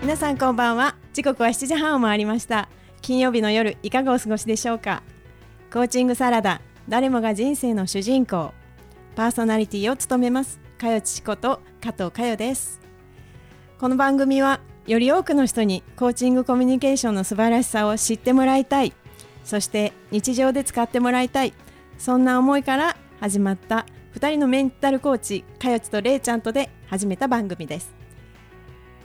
皆さんこんばんは。時刻は7時半を回りました。金曜日の夜いかがお過ごしでしょうか？コーチングサラダ誰もが人生の主人公。パーソナリティを務めます。かよちこと加藤かよです。この番組はより多くの人にコーチングコミュニケーションの素晴らしさを知ってもらいたい。そして日常で使ってもらいたい。そんな思いから始まった2人のメンタルコーチかよちとれいちゃんとで始めた番組です。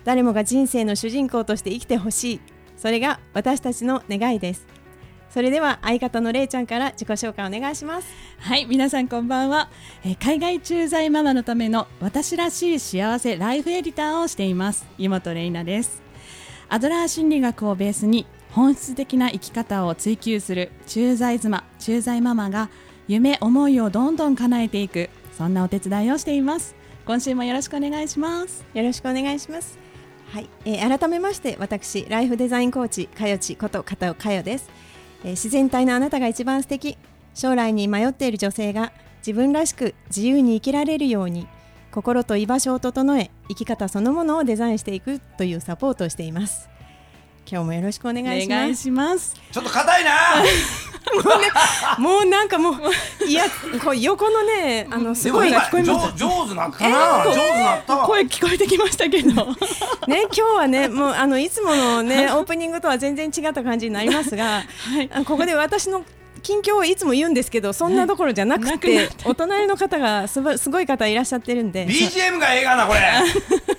誰もが人生の主人公として生きてほしい。それが私たちの願いです。それでは相方のれいちゃんから自己紹介お願いします。はい皆さんこんばんは、えー海外駐在ママのための私らしい幸せライフエディターをしています。湯本玲奈です。アドラー心理学をベースに本質的な生き方を追求する駐在妻駐在ママが夢思いをどんどん叶えていくそんなお手伝いをしています。今週もよろしくお願いします。よろしくお願いします。はい、えー改めまして私ライフデザインコーチかよちこと片尾かよです、えー自然体のあなたが一番素敵。将来に迷っている女性が自分らしく自由に生きられるように心と居場所を整え生き方そのものをデザインしていくというサポートをしています。今日もよろしくお願いしお願いますします。ちょっと硬いな。もうなんかもういやこう横のねあのすごい聞こえます上上手なったな。上手なったわ。声聞こえてきましたけどね、今日はね、もうあのいつものね、オープニングとは全然違った感じになりますが、あここで私の近況をいつも言うんですけど、そんなどころじゃなくてっ、お隣の方がすばすごい方いらっしゃってるんで、BGM がええがなこれ。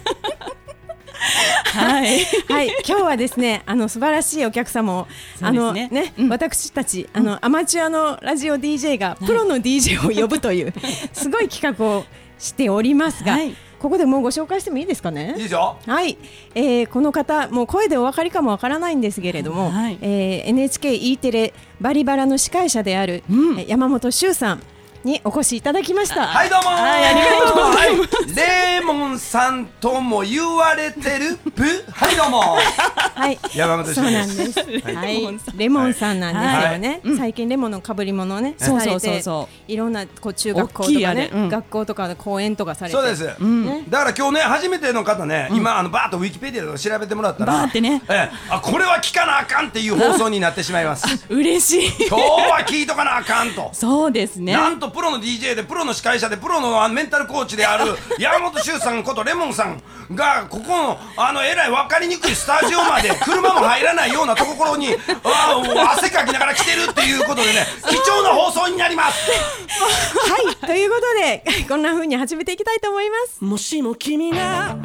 はい。はい、今日はですね、あの素晴らしいお客様を、あのねね、うん。私たちあのアマチュアのラジオ DJ がプロの DJ を呼ぶというすごい企画をしておりますが、はい。ここでもうご紹介してもいいですかね？いい。はい、えーこの方もう声でお分かりかもわからないんですけれども、はい。えー NHKE テレバリバラの司会者である、うん。えー山本修さんにお越しいただきました。はいどうもー。はいありがとうございます。レーモンさんとも言われてるプ。はいどうも。はい、山本修そうなんです。はいはいレモンさん、なんですよね。はい最近レモンの被り物をね、そうそうそうそいろんなこう中学校とかね、うん学校とかで講演とかされて、そうです。ねだから今日ね初めての方ね、今あのバーッとウィキペディアで調べてもらったら、バーってねええあこれは聞かなあかんっていう放送になってしまいます。嬉しい今日は聞いとかなあかんと。そうですねなんとプロの DJ でプロの司会者でプロのあメンタルコーチである 山本修さんことレモンさんがここのあのえらい分かりにくいスタジオまで車も入らないようなところに あもう汗かきながら来てるっていうことでね貴重な放送になりますはい、ということでこんな風に始めていきたいと思います。もしも君が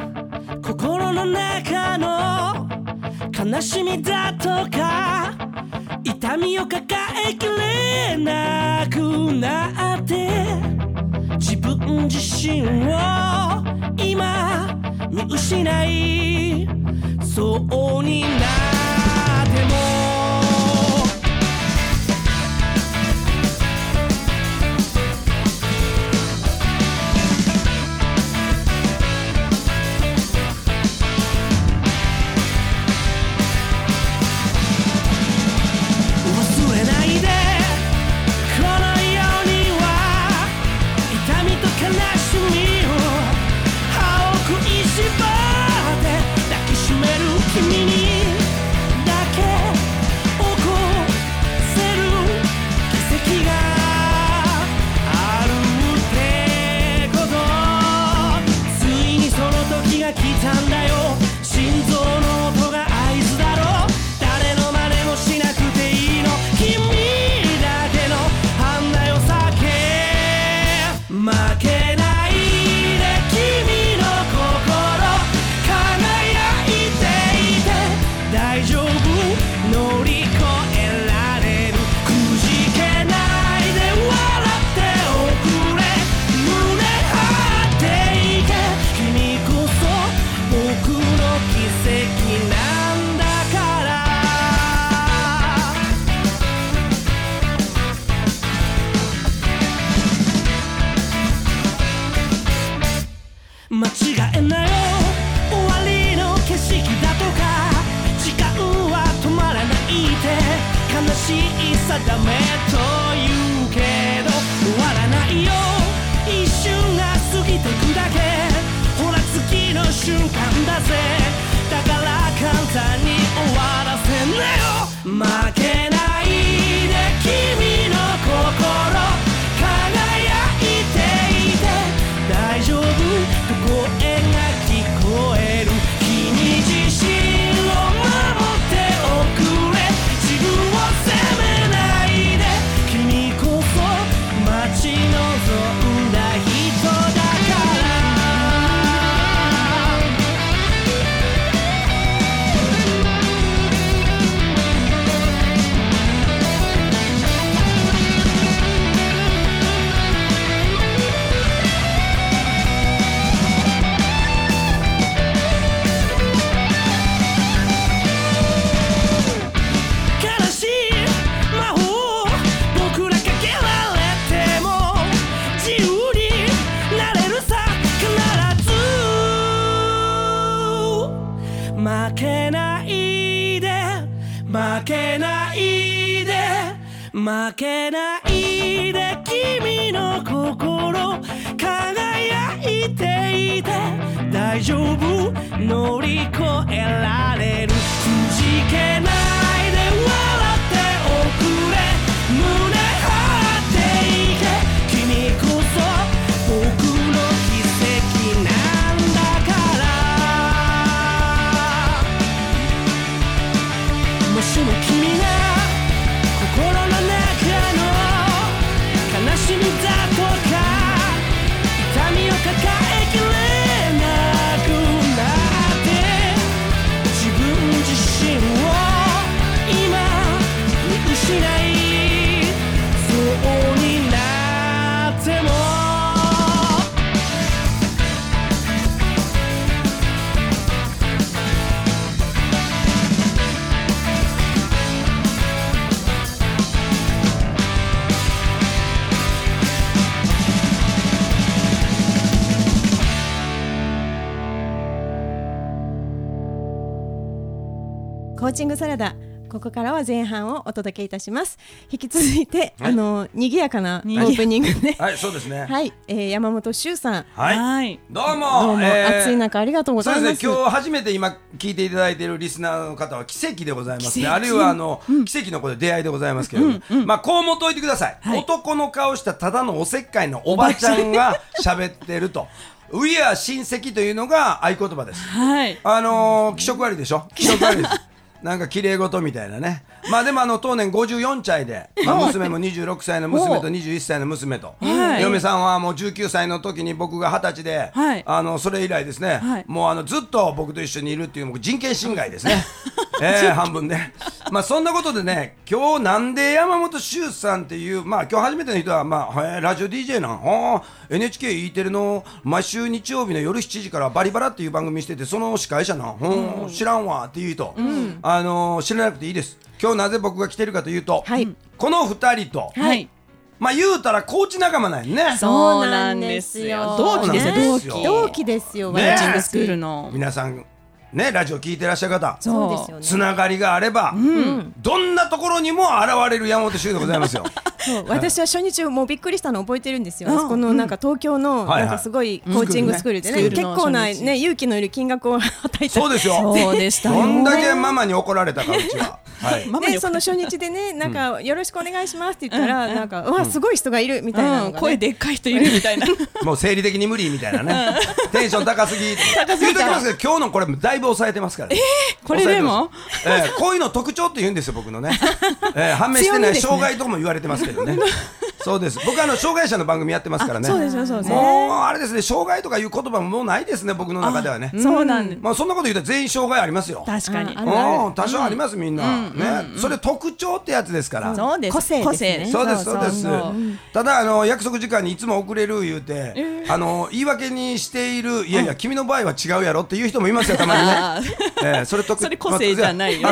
心の中の悲しみだとか痛みを抱えきれなくなって自分自身を今見失いそうになっても大丈夫？乗り越えられコーチングサラダここからは前半をお届けいたします。引き続いて、はい。あの賑やかなオープニングで。はいそうですね。はい、えー、山本修さん。はい、はい。どうも。どうも、えー暑い中ありがとうございます。ですね。今日初めて今聞いていただいているリスナーの方は奇跡でございますね。あるいはあの、奇跡の子で出会いでございますけれども、まあこうもといてください、はい。男の顔したただのおせっかいのおばちゃんが喋ってると「ウィア親戚」というのが合言葉です。はい。あのー、気色悪いでしょ？気色悪いですなんか綺麗事みたいなね。まあでもあの当年54歳で、まあ、娘も26歳の娘と21歳の娘と、はい。嫁さんはもう19歳の時に僕が20歳で、はい。あのそれ以来ですね、はい。もうあのずっと僕と一緒にいるっていうもう人権侵害ですね。えー、半分ねまあそんなことでね今日なんで山本周さんっていうまあ今日初めての人はまあ、へーラジオ DJ なん？NHKE テレの？毎週日曜日の夜7時からバリバラっていう番組しててその司会者なん、うん、知らんわっていう人、あのー知らなくていいです今日なぜ僕が来てるかというと、はい。この2人と、はい。まあ言うたらコーチ仲間なんやね。そうなんですよ。同期ですよ。同期ですよ、ねコーチング私スクールの。皆さんねラジオ聞いてらっしゃる方。そうですよね。つながりがあれば、どんなところにも現れる山本修でございますよ。そう私は初日もうびっくりしたの覚えてるんですよ、このなんか東京のはいはい。なんかすごいコーチングスクールでね、うん結構な、スクールの初日。ね、勇気のいる金額をはた。そうですよ。そうでしたよどんだけママに怒られたかうちは。はい。ママにでその初日でねなんかよろしくお願いしますって言ったら、なんかうわすごい人がいるみたいなのが、ね。うん声でっかい人いるみたいな。もう生理的に無理みたいなね。テンション高すぎ。言うときますけど今日のこれだいぶ抑えてますから。えこれでも？えーこういうの特徴って言うんですよ僕のね。えー判明してない障害とも言われてますけどね。そうです。僕あの障害者の番組やってますからね。そうですよそうです。よもうあれですね障害とかいう言葉ももうないですね僕の中ではね。そうなんです。まあそんなこと言ったら全員障害ありますよ。確かに。うん。多少ありますみんな、ね、それ特徴ってやつですから、そうです。個性ですね。そうですそうです。ただあの約束時間にいつも遅れる言うて、あの言い訳にしているいやいや君の場合は違うやろっていう人もいますよたまにね。えーそれ特それ個性じゃないよ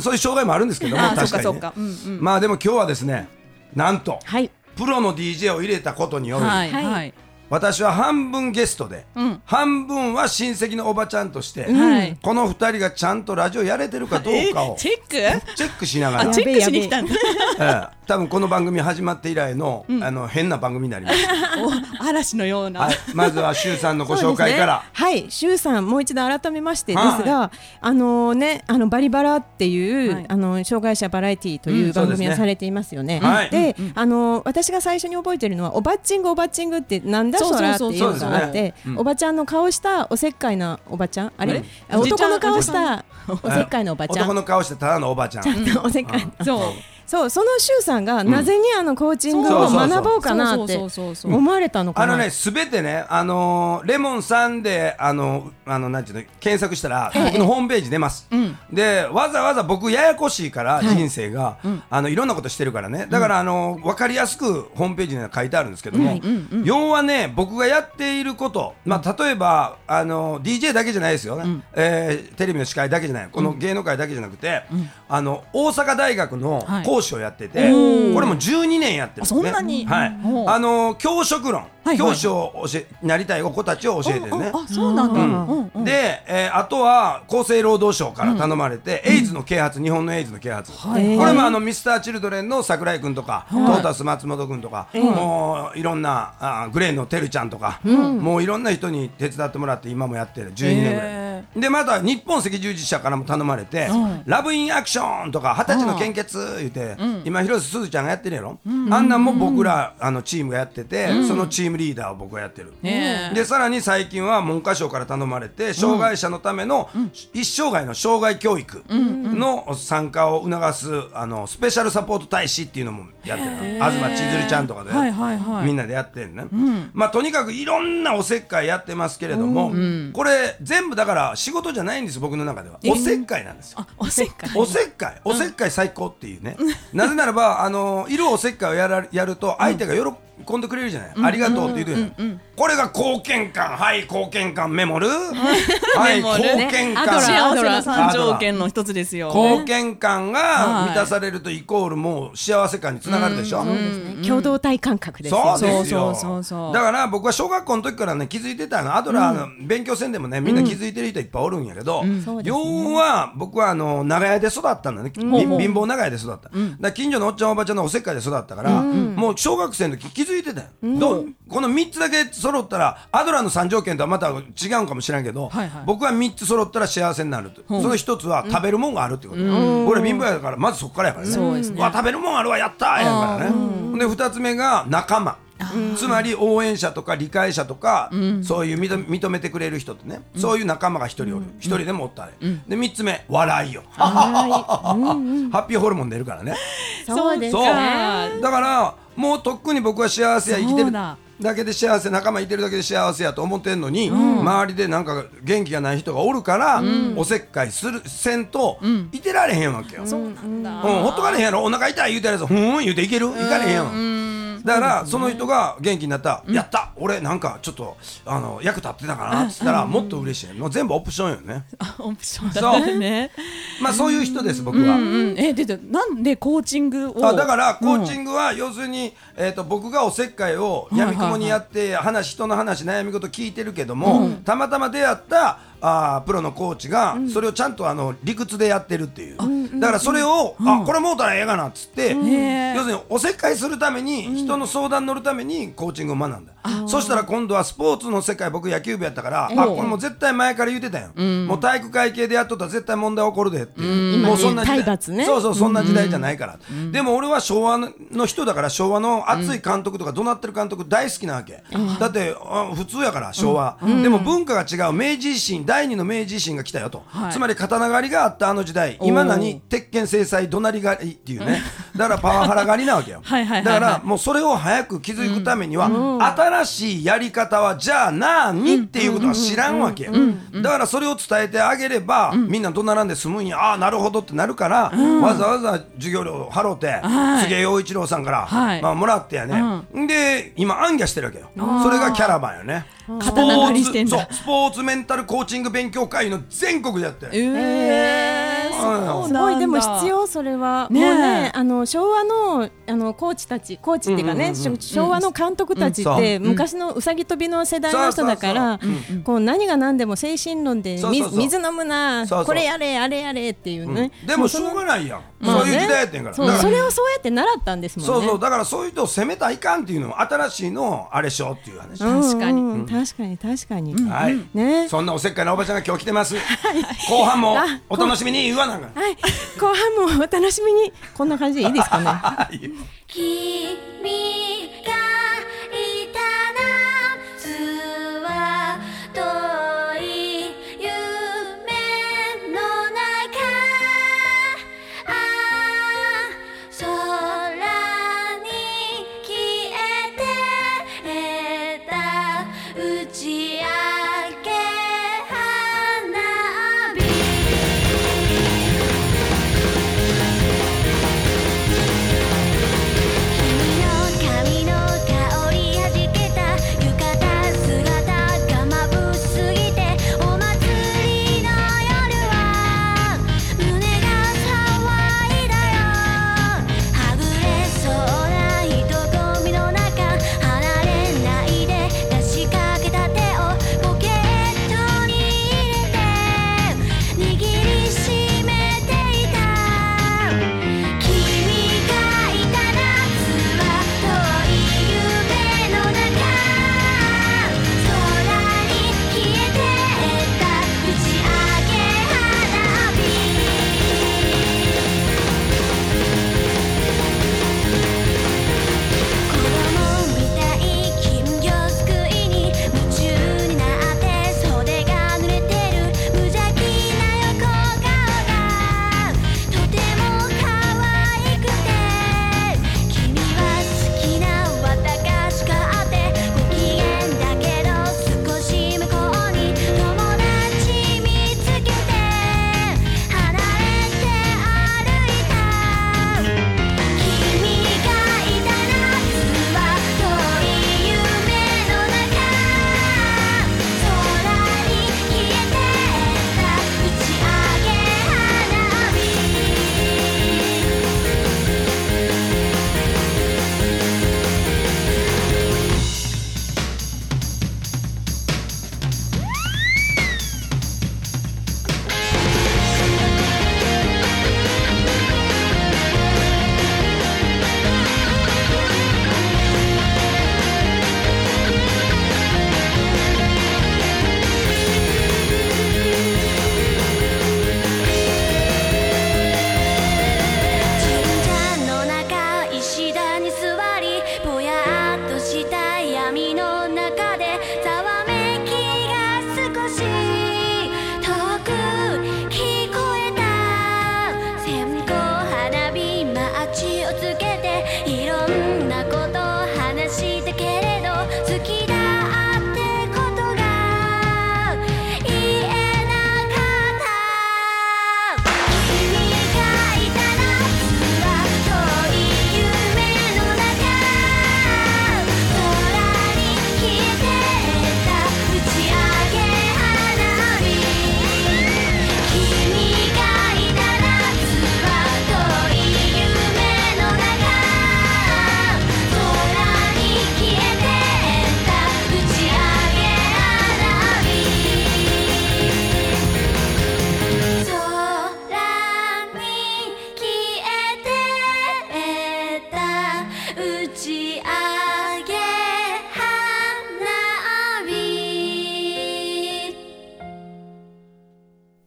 そういう障害もあるんですけども確かに、ね、そうか。そうかうん。まあでも今日はですねなんとはいプロの DJ を入れたことによる、はいはい。はい私は半分ゲストで、うん。半分は親戚のおばちゃんとして、はい。この二人がちゃんとラジオやれてるかどうかをチェック？チェックしながら。あチェックしに来たんだ。ええ。多分この番組始まって以来の,、あの変な番組になります、お嵐のような、はい、まずは周さんのご紹介から、はい、周さんもう一度改めましてですはいが、あのね、あのバリバラっていう、はい。あの障害者バラエティーといううん。番組をされていますよね。はい。で、あの私が最初に覚えてるのはおばっちんぐおばっちんぐってなんだそうそらっていうのそう。そうがあっておばちゃんの顔したおせっかいなおばちゃん、あれ、男の顔したおせっかいなおばちゃん。男の顔してただのおばちゃん。お せっかい。そうそう、その周さんがなぜにあのコーチングを学ぼうかなって思われたのかな？あのね、すべてね、あのーレモンさんで、あのあの、なんていうの、検索したら、僕のホームページ出ます。ん。で、わざわざ僕、ややこしいから、人生が、あの、いろんなことしてるからね。だから、あのわかりやすくホームページには書いてあるんですけども、要はね、僕がやっていること、まあ、例えば、あの DJ だけじゃないですよね、えーテレビの司会だけじゃない、この芸能界だけじゃなくて、あの、大阪大学のはい講師をやってて、これも12年やってるんですね。はい。あの教職論、はいはい。教師を教えなりたい子たちを教えてるね。ああそうなんだ、ううんんうん。で、えーあとは厚生労働省から頼まれて、エイズの啓発、日本のエイズの啓発、はい。これもあのミスターチルドレンの桜井君とか、トータス松本君とか、もういろんなあグレーのてるちゃんとか、もういろんな人に手伝ってもらって、今もやってる、12年ぐらい。へでまた日本赤十字社からも頼まれて、うんラブインアクションとか二十歳の献血言って、今広瀬すずちゃんがやってるやろ、あんなんも僕らあのチームがやってて、そのチームリーダーを僕がやってる、ねえ。でさらに最近は文科省から頼まれて障害者のための一生涯の障害教育の参加を促すあのスペシャルサポート大使っていうのもやってる東千鶴ちゃんとかで、はいはいはい。みんなでやってるね、まあとにかくいろんなおせっかいやってますけれども、これ全部だから仕事じゃないんです僕の中では。おせっかいなんですよ。あおせっかい。おせっかい、おせっかい最高っていうね。なぜならば、あのいるおせっかいをやらやると、相手が喜んでくれるじゃない？ありがとうって言うてるこれが貢献感、はい、貢献感。メモる？はい、貢献感。アドラー三条件の一つですよ。貢献感がはい。満たされるとイコールもう幸せ感につながるでしょ？共同体感覚ですよ。ね。そうですよ。そうそうだから僕は小学校の時からね気づいてたの。アドラーの勉強せんでもねみんな気づいてる人いっぱいおるんやけど、要は僕はあの長屋で育ったんだね、び貧乏長屋で育った、だ近所のおっちゃんおばちゃんのおせっかいで育ったから、もう小学生の時気づいてたよ、どう？この3つだけ揃ったらアドラーの3条件とはまた違うんかもしれんけど、はいはい。僕は3つ揃ったら幸せになると、その1つは食べるもんがあるってこと、俺貧乏やからまずそこからやからね。そうね。わ食べるもんあるわやったーやからね。で2つ目が仲間。つまり応援者とか理解者とか、そういう認認めてくれる人ってね、そういう仲間が一人おる。一、人でもおったら、で3つ目笑いよ、ハッピーホルモン出るからね。そうですそう。ね。だからもうとっくに僕は幸せや生きてるだだけで幸せ仲間いてるだけで幸せやと思ってんのに、周りでなんか元気がない人がおるから、おせっかいするせんと、いてられへんわけよ、そうなんだ、うん、ほっとかれへんやろ。お腹痛い言うてるやつふーん言うていける？いかれへんやんだからその人が元気になった。やった。俺なんかちょっとあの役立ってたかなっつったらもっと嬉しい。もう全部オプションよね。オプションだったねまあそういう人です僕は、うんえででなんでコーチングを？あだからコーチグ、ングは要するに、えー、と僕がおせっかいをやみくもにやって話人の話悩み事聞いてるけども、たまたま出会ったあープロのコーチがそれをちゃんとあの理屈でやってるっていう、だからそれを、あこれもうたらええかなっつって、要するにおせっかいするために人の相談乗るためにコーチングを学んだ、そしたら今度はスポーツの世界僕野球部やったから、あこれもう絶対前から言ってたよ、もう体育会系でやっとったら絶対問題起こるでってもうそんな時代。そうそうそんな時代じゃないから、でも俺は昭和の人だから昭和の熱い監督とか怒鳴ってる監督大好きなわけ、だってあ普通やから昭和、でも文化が違う明治維新第二の明治維新が来たよと、はい。つまり刀狩りがあったあの時代。今何鉄拳制裁怒鳴り狩りっていうね。だからパワハラ狩りなわけよ。だからもうそれを早く気づくためには、新しいやり方はじゃあ何っていうことは知らんわけ。よ、だからそれを伝えてあげれば、みんな怒鳴らんで済むんや。ああなるほどってなるから、わざわざ授業料を払うて、はい。杉江陽一郎さんから、はい。まあ、もらってやね、で今暗記してるわけよ。それがキャラバンよね刀狩りしてんだ。そうスポーツメンタルコーチング勉強会の全国でやって。るえー、そうなんだ。すごい。でも必要それは、ねえもうねあの昭和のあのコーチたちコーチっていうかね、うんうんうんし昭和の監督たちって、うん昔のうさぎ跳びの世代の人だからこう何が何でも精神論で水水飲むなこれやれあれやれっていうね、でもしょうがないやん、そういう時代やってんから。そうだから。それをそうやって習ったんですもんね。そうそう。だからそういう人を責めたらいかんっていうのも新しいのをあれしようっていう話、うん。確かに。うん確かに確かに、はい、ね。そんなおせっかいなおばちゃんが今日来てます、後半もお楽しみに言わなんはい。後半もお楽しみに。こんな感じでいいですかね。はい。君が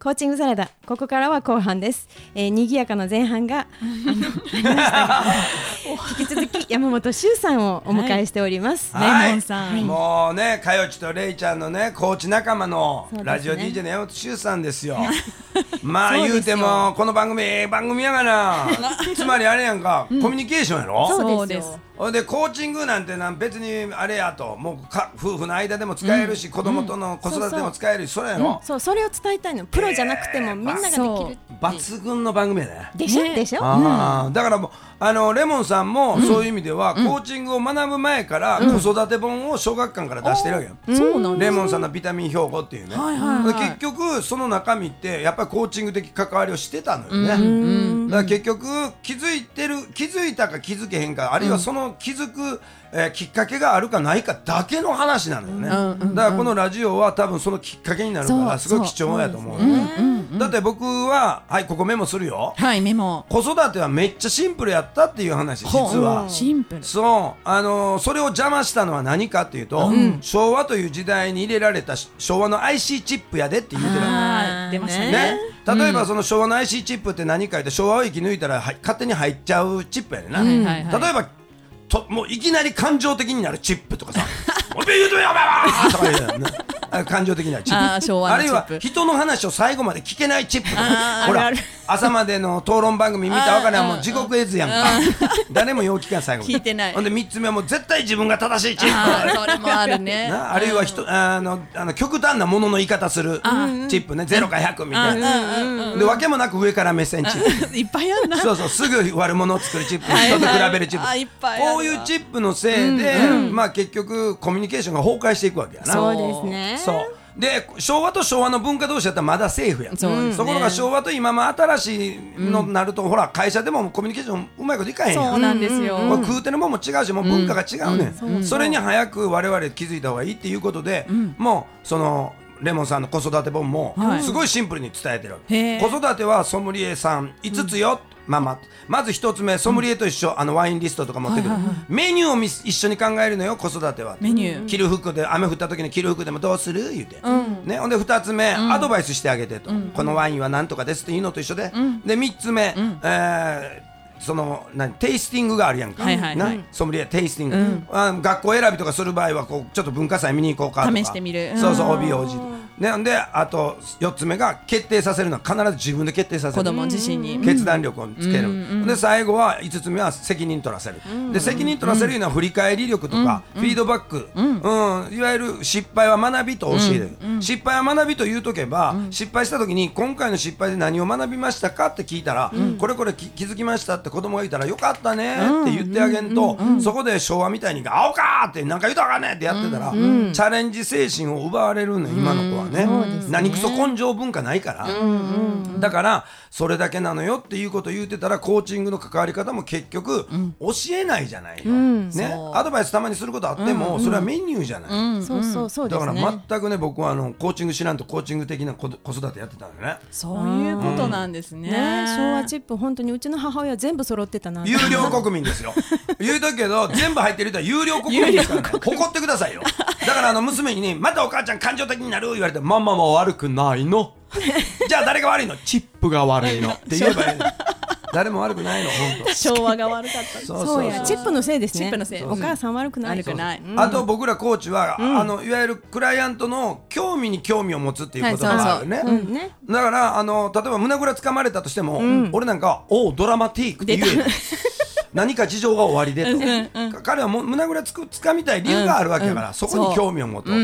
コーチングサラダここからは後半です、えー、賑やかな前半があのありました。が 引き続き山本修さんをお迎えしております、はい。レモンさん。もうね、かよちとれいちゃんのね、コーチ仲間のラジオ DJ の山本修さんですよ。まあ言うても、この番組、ええ番組やがな。つまりあれやんか、コミュニケーションやろ？そうそうですほんでコーチングなんてなん別にあれやともうか夫婦の間でも使えるし、子供との子育てでも使えるし、それやろ、そうそれを伝えたいの。プロじゃなくてもみんなができる抜群の番組やね。でしょ、ね。でしょ？あーだからもうあのレモンさんもそういう意味では、コーチングを学ぶ前から子育て本を小学館から出してるわけよ。そうなんレモンさんのビタミン標語っていうね、はいはいはい。結局その中身ってやっぱりコーチング的関わりをしてたのよね、だから結局気づいてる気づいたか気づけへんかあるいはその気づく、えーきっかけがあるかないかだけの話なのよね、だからこのラジオは多分そのきっかけになるからすごい貴重やと思うよね。だって僕ははいここメモするよ。はいメモ。子育てはめっちゃシンプルやったっていう話実は。シンプル。そう。あのーそれを邪魔したのは何かっていうと、昭和という時代に入れられたし昭和の IC チップやでって言うてるはい。出ましたね。ね、例えばその昭和の IC チップって何か言って昭和を生き抜いたらはい勝手に入っちゃうチップやねんな、はいはいはい。例えばともういきなり感情的になるチップとかさ「おめ言うとやばいわ!」とか言うよねあ感情的なチップ。あるいは人の話を最後まで聞けないチップ。ほら朝までの討論番組見たらわからんもう地獄絵図やんか。誰もよう聞かん最後聞いてない。ほんで3つ目はもう絶対自分が正しいチップ。それもあるね。なあるいは人、あのあの極端なものの言い方するチップね。0か100みたいな、でわけもなく上から目線チップ。いっぱいあるな。そうそうすぐ悪者を作るチップはい人と比べるチップ、こういうチップのせいで、まあ結局コミュニケーションが崩壊していくわけやな。そうですねそう。で昭和と昭和の文化同士だったらまだセーフやん。そね。ところが昭和と今も新しいのになると、ほら会社でもコミュニケーションうまいこといかへんやん。そうなんですよ。これ食うてるもんも違うしもう文化が違うねん、それに早く我々気づいた方がいいっていうことで、もうそのレモンさんの子育て本もはい。すごいシンプルに伝えてるわけ、へー子育てはソムリエさん5つよ、ママまず一つ目ソムリエと一緒、あのワインリストとか持ってくる、メニューをみ一緒に考えるのよ子育ては。メニュー。着る服で雨降った時に着る服でもどうする？言うて、ね、ほんで2つ目、アドバイスしてあげてと、このワインはなんとかですっていうのと一緒で、で3つ目、えーその何？テイスティングがあるやんか、はいはい。はいなソムリエテイスティング、あ学校選びとかする場合はこうちょっと文化祭見に行こうかとか。試してみる。そうそう帯王子ねほんであと4つ目が決定させるのは必ず自分で決定させる。子供自身に。決断力をつける、で最後は5つ目は責任取らせる、で責任取らせるいうのは振り返り力とか、フィードバック、うん。いわゆる失敗は学びと教える、失敗は学びと言うとけば、失敗した時に今回の失敗で何を学びましたかって聞いたら、これこれき気づきましたって子供が言ったらよかったねって言ってあげんと、そこで昭和みたいに「青か!」って何か言うたらあかんねんってやってたら、チャレンジ精神を奪われるのよ今の子はね,、何クソ根性文化ないから、だからそれだけなのよっていうことを言ってたらコーチングの関わり方も結局教えないじゃないの、ね。そう。アドバイスたまにすることあっても、それはメニューじゃない、そうそうそうでだから全くね僕はあのコーチング知らんとコーチング的な子子育てやってたんだね。そういうことなんですね。ね。昭和チップ本当にうちの母親全部揃ってたな有料国民ですよ。言うとくけど全部入ってる人は有料国民ですからね。誇ってくださいよだからあの娘にねまたお母ちゃん感情的になる言われてママも悪くないの。じゃあ誰が悪いの？チップが悪いの。って言えばいいの誰も悪くないの本当。昭和が悪かった。そうそうや。チップのせいですね。チップのせい。お母さん悪くない。悪くない。あと僕らコーチは、あのいわゆるクライアントの興味に興味を持つっていう言葉があるね、うんね。だからあの例えば胸ぐらつかまれたとしても、俺なんかは「おうドラマティーク」って言える何か事情が終わりでと、彼はもう胸ぐらつくつかみたい理由があるわけだから、そこに興味を持とう、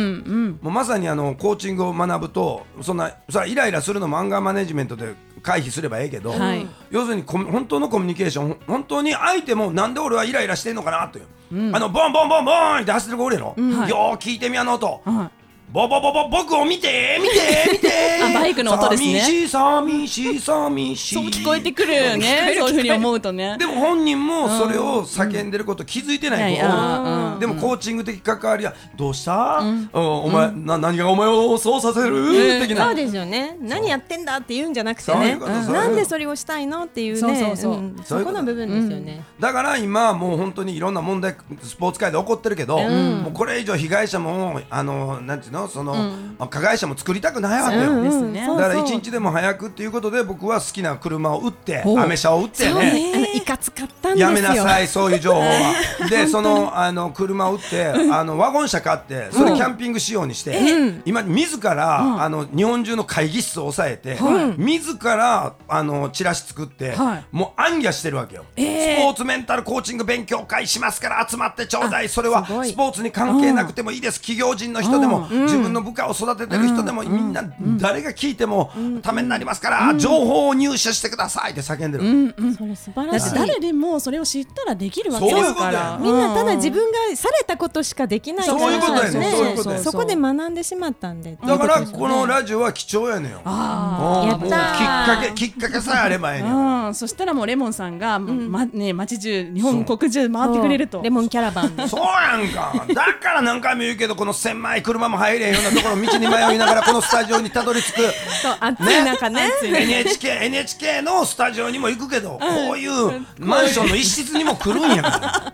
もうまさにあのコーチングを学ぶとそんなさイライラするのもアンガーマネジメントで回避すればええけど、はい。要するに本当のコミュニケーション本当に相手もなんで俺はイライラしてんのかなという、あのボンボンボンボンって走ってる子おるやろ、はい。よー聞いてみあの音、はいボボボボ僕を見て見て 見て。あバイクの音ですね。寂しい寂しい寂しい。そう聞こえてくるよね。そういうふうに思うとね。でも本人もそれを叫んでること気づいてない子、うん。うんうん。でもコーチング的関わりはどうした、うん。お前、な何がお前をそうさせる、的な。そうですよね。何やってんだって言うんじゃなくてそういねなんでそれをしたいのっていうね。そうそうそう。ん。そこの部分ですよね。だから今もう本当にいろんな問題スポーツ界で起こってるけど、もうこれ以上被害者もあのなんていうの？その、まあ加害者も作りたくないわけよ、うんだから一日でも早くっていうことで僕は好きな車を売ってアメ車を売ってね。いかつかったんですよ。やめなさいそういう情報は。で そのあの車車を売ってあのワゴン車買ってそれキャンピング仕様にして、今自ら、あの日本中の会議室を抑えて、自らあのチラシ作って、はい。もう暗夜してるわけよ、えー。スポーツメンタルコーチング勉強会しますから集まってちょうだい。それはスポーツに関係なくてもいいです。企業人の人でも、自分の部下を育ててる人でも、みんな誰が聞いてもためになりますから、情報を入手してくださいって叫んでる、それ素晴だっらしてい誰でもそれを知ったらできるわけそういうですからみんなただ自分がされたことしかできないからそういうことやね。ね。そういうことやね。そこで学んでしまったんで。だからこのラジオは貴重やねん。よあきっかけきっかけさえあればええねん。うん、そしたらもうレモンさんが、まね、街中日本国中回ってくれると。レモンキャラバンで。そうやんか。だから何回も言うけどこの狭い車も入れへんようなところ道に迷いながらこのスタジオにたどり着く。そう暑い中ね。NHK, NHK のスタジオにも行くけど、こういうマンションの一室にも来るんやから。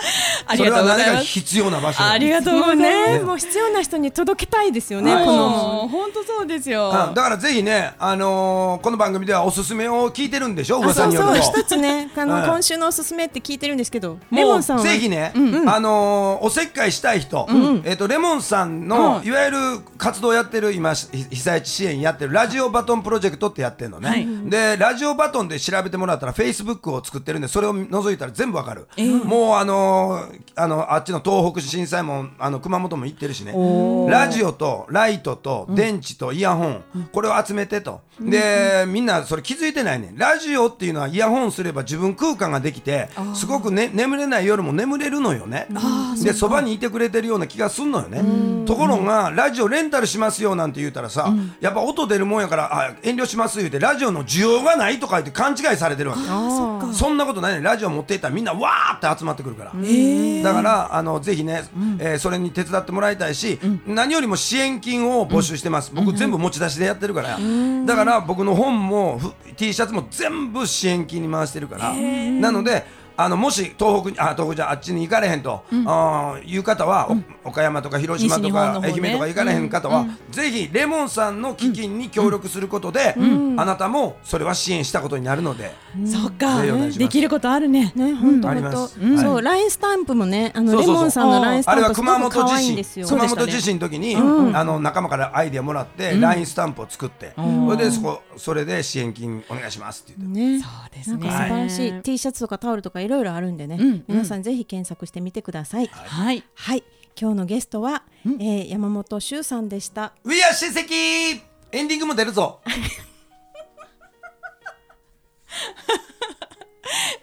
それは何か必要な場所ありがとうもうございます。ね。もう必要な人に届けたいですよねはい。こものう本ですよ。あだからぜひね、あのーこの番組ではおすすめを聞いてるんでしょ？噂によると。そう一つね。あの、はい今週のおすすめって聞いてるんですけどレモンさん。はぜひね、あのーおせっかいしたい人、えっ、とレモンさんの、いわゆる活動やってる今ひ被災地支援やってるラジオバトンプロジェクトってやってるのね、はい。でラジオバトンで調べてもらったらフェイスブックを作ってるんでそれを覗いたら全部わかる、もうあのーあのあっちの東北震災もあの熊本も行ってるしね。ラジオとライトと電池とイヤホン、これを集めてと、でみんなそれ気づいてないねラジオっていうのはイヤホンすれば自分空間ができてすごく、ね、眠れない夜も眠れるのよね。でそばにいてくれてるような気がすんのよね。ところがラジオレンタルしますよなんて言うたらさ、やっぱ音出るもんやからあ遠慮します言うてラジオの需要がないとか言って勘違いされてるわけ。そんなことないねラジオ持っていったらみんなわーって集まってくるから、だからあのぜひね、えーそれに手伝ってもらいたいし、何よりも支援金を募集してます、僕全部持ち出しでやってるから、だから僕の本もふ T シャツも全部支援金に回してるから、なのであのもし東北にあ東北じゃあっちに行かれへんと、あーいう方は、お岡山とか広島とかね。愛媛とか行かれへん方は、ぜひレモンさんの基金に協力することで、あなたもそれは支援したことになるので、そっか。ぜひお願いします。できることあるね。ね、本当。本そう、ラインスタンプもね、あのレモンさんのラインスタあれはンプすご熊本く可愛い地震んですよ。熊本地震の時に、あの仲間からアイデアもらって、ラインスタンプを作って、それでそこそれで支援金お願いしますって言って。ね、そうですね。なんか素晴らしい、T シャツとかタオルとかいろいろあるんでね、うん皆さんぜひ検索してみてください。はい。はい、今日のゲストは、えー山本修さんでした。We are 親戚エンディングも出るぞ。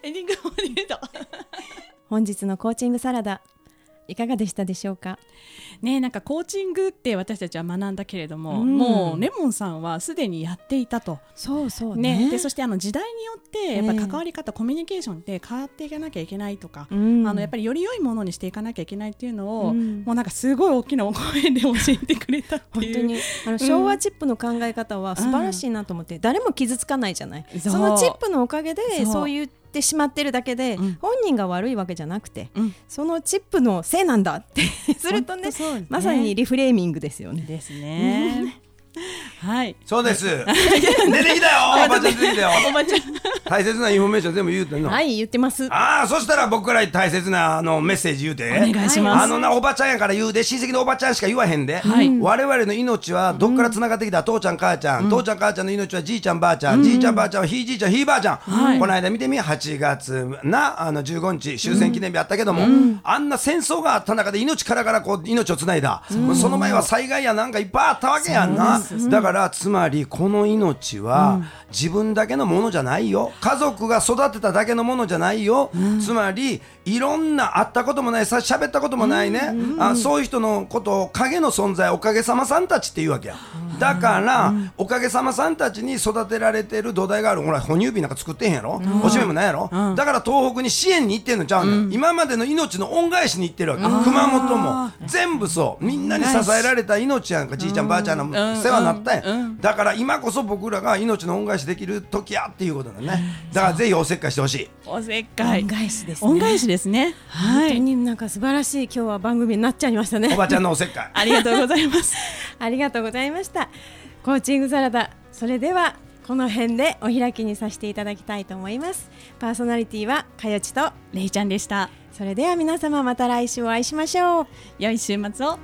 エンディングも出た。本日のコーチングサラダいかがでしたでしょうか？ねなんかコーチングって私たちは学んだけれども、うん。もうレモンさんはすでにやっていたと。そうそうね、でそしてあの時代によってやっぱ関わり方、コミュニケーションって変わっていかなきゃいけないとか、うん。あのやっぱりより良いものにしていかなきゃいけないっていうのを、うん。もうなんかすごい大きなお声で教えてくれたっていう。本当に。あの昭和チップの考え方は素晴らしいなと思って、誰も傷つかないじゃない。そのチップのおかげでそう。そう言ってしまってるだけで、うん本人が悪いわけじゃなくて、うんそのチップのせいなんだってするとねねまさにリフレーミングですよね。ですね。はい。そうです。出てきたよ。おばちゃん出てきたよ。おばちゃん。大切なインフォメーション全部言うてんの？はい言ってます。ああ、そしたら僕から大切なあのメッセージ言うて。お願いしますあのな、おばちゃんやから言うで、親戚のおばちゃんしか言わへんで。はい我々の命はどっから繋がってきた、父ちゃん母ちゃん、父ちゃん母ちゃんの命はじいちゃんばあちゃん、じいちゃんばあちゃんはひいじいちゃんひいばあちゃん。はいこの間見てみ、8月な、あの15日終戦記念日あったけども、あんな戦争があった中で命からからこう命をつないだ。その前は災害やなんかいっぱいあったわけやんな。だからつまりこの命は自分だけのものじゃないよ。家族が育てただけのものじゃないよ。つまりいろんな会ったこともないさ喋ったこともないね、あそういう人のことを影の存在おかげさまさんたちっていうわけや。だから、おかげさまさんたちに育てられてる土台がある。ほら哺乳瓶なんか作ってへんやろ、おしめもないやろ、だから東北に支援に行ってんのちゃうね、ん、今までの命の恩返しに行ってるわけ、熊本も。全部そう。みんなに支えられた命やんかじいちゃんばあちゃんの世話になったやん、だから今こそ僕らが命の恩返しできる時やっていうことだね。だからぜひおせっかいしてほしい。おせっかい。恩。返しですね。恩返しですね。は本当い。になんか素晴らしい今日は番組になっちゃいましたねお。ばちゃんのおせっかい ありがとうございます。ありがとうございました。コーチングサラダ、それではこの辺でお開きにさせていただきたいと思います。パーソナリティはかよちと、れいちゃんでした。それでは皆様また来週お会いしましょう良い週末を